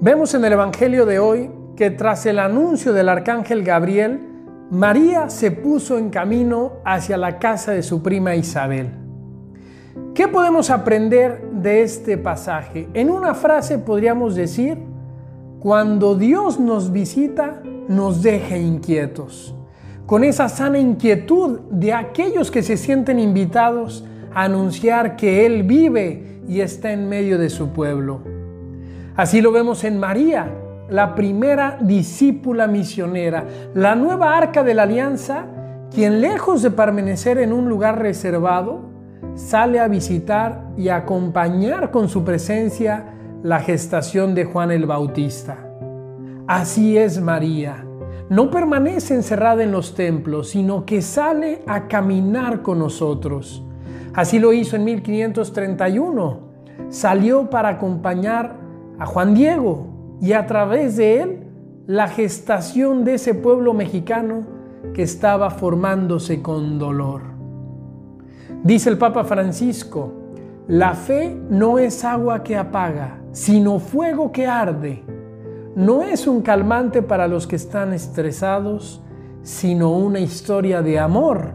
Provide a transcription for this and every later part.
Vemos en el Evangelio de hoy que tras el anuncio del arcángel Gabriel, María se puso en camino hacia la casa de su prima Isabel. ¿Qué podemos aprender de este pasaje? En una frase podríamos decir, cuando Dios nos visita, nos deja inquietos, con esa sana inquietud de aquellos que se sienten invitados a anunciar que Él vive y está en medio de su pueblo. Así lo vemos en María, la primera discípula misionera, la nueva arca de la alianza, quien lejos de permanecer en un lugar reservado, sale a visitar y acompañar con su presencia la gestación de Juan el Bautista. Así es María. No permanece encerrada en los templos, sino que sale a caminar con nosotros. Así lo hizo en 1531. Salió para acompañar a Juan Diego y a través de él la gestación de ese pueblo mexicano que estaba formándose con dolor. Dice el Papa Francisco, la fe no es agua que apaga, sino fuego que arde. No es un calmante para los que están estresados, sino una historia de amor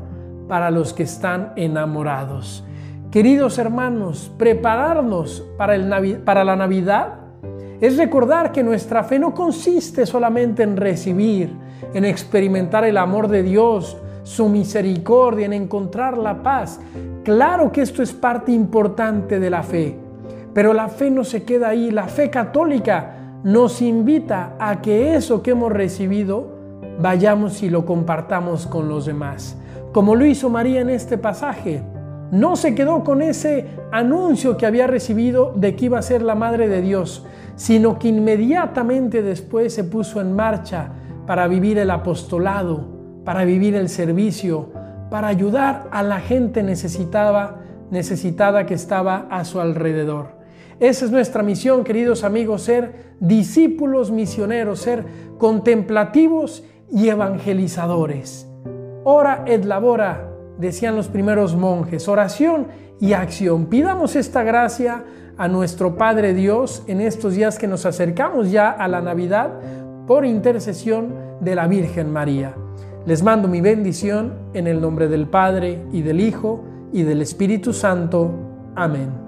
para los que están enamorados. Queridos hermanos, prepararnos para, para la Navidad es recordar que nuestra fe no consiste solamente en recibir, en experimentar el amor de Dios, su misericordia, en encontrar la paz. Claro que esto es parte importante de la fe, pero la fe no se queda ahí. La fe católica nos invita a que eso que hemos recibido vayamos y lo compartamos con los demás. Como lo hizo María en este pasaje. No se quedó con ese anuncio que había recibido de que iba a ser la Madre de Dios, sino que inmediatamente después se puso en marcha para vivir el apostolado, para vivir el servicio, para ayudar a la gente necesitada, necesitada que estaba a su alrededor. Esa es nuestra misión, queridos amigos, ser discípulos misioneros, ser contemplativos y evangelizadores. Ora et labora, decían los primeros monjes, oración y acción. Pidamos esta gracia a nuestro Padre Dios en estos días que nos acercamos ya a la Navidad por intercesión de la Virgen María. Les mando mi bendición en el nombre del Padre y del Hijo y del Espíritu Santo. Amén.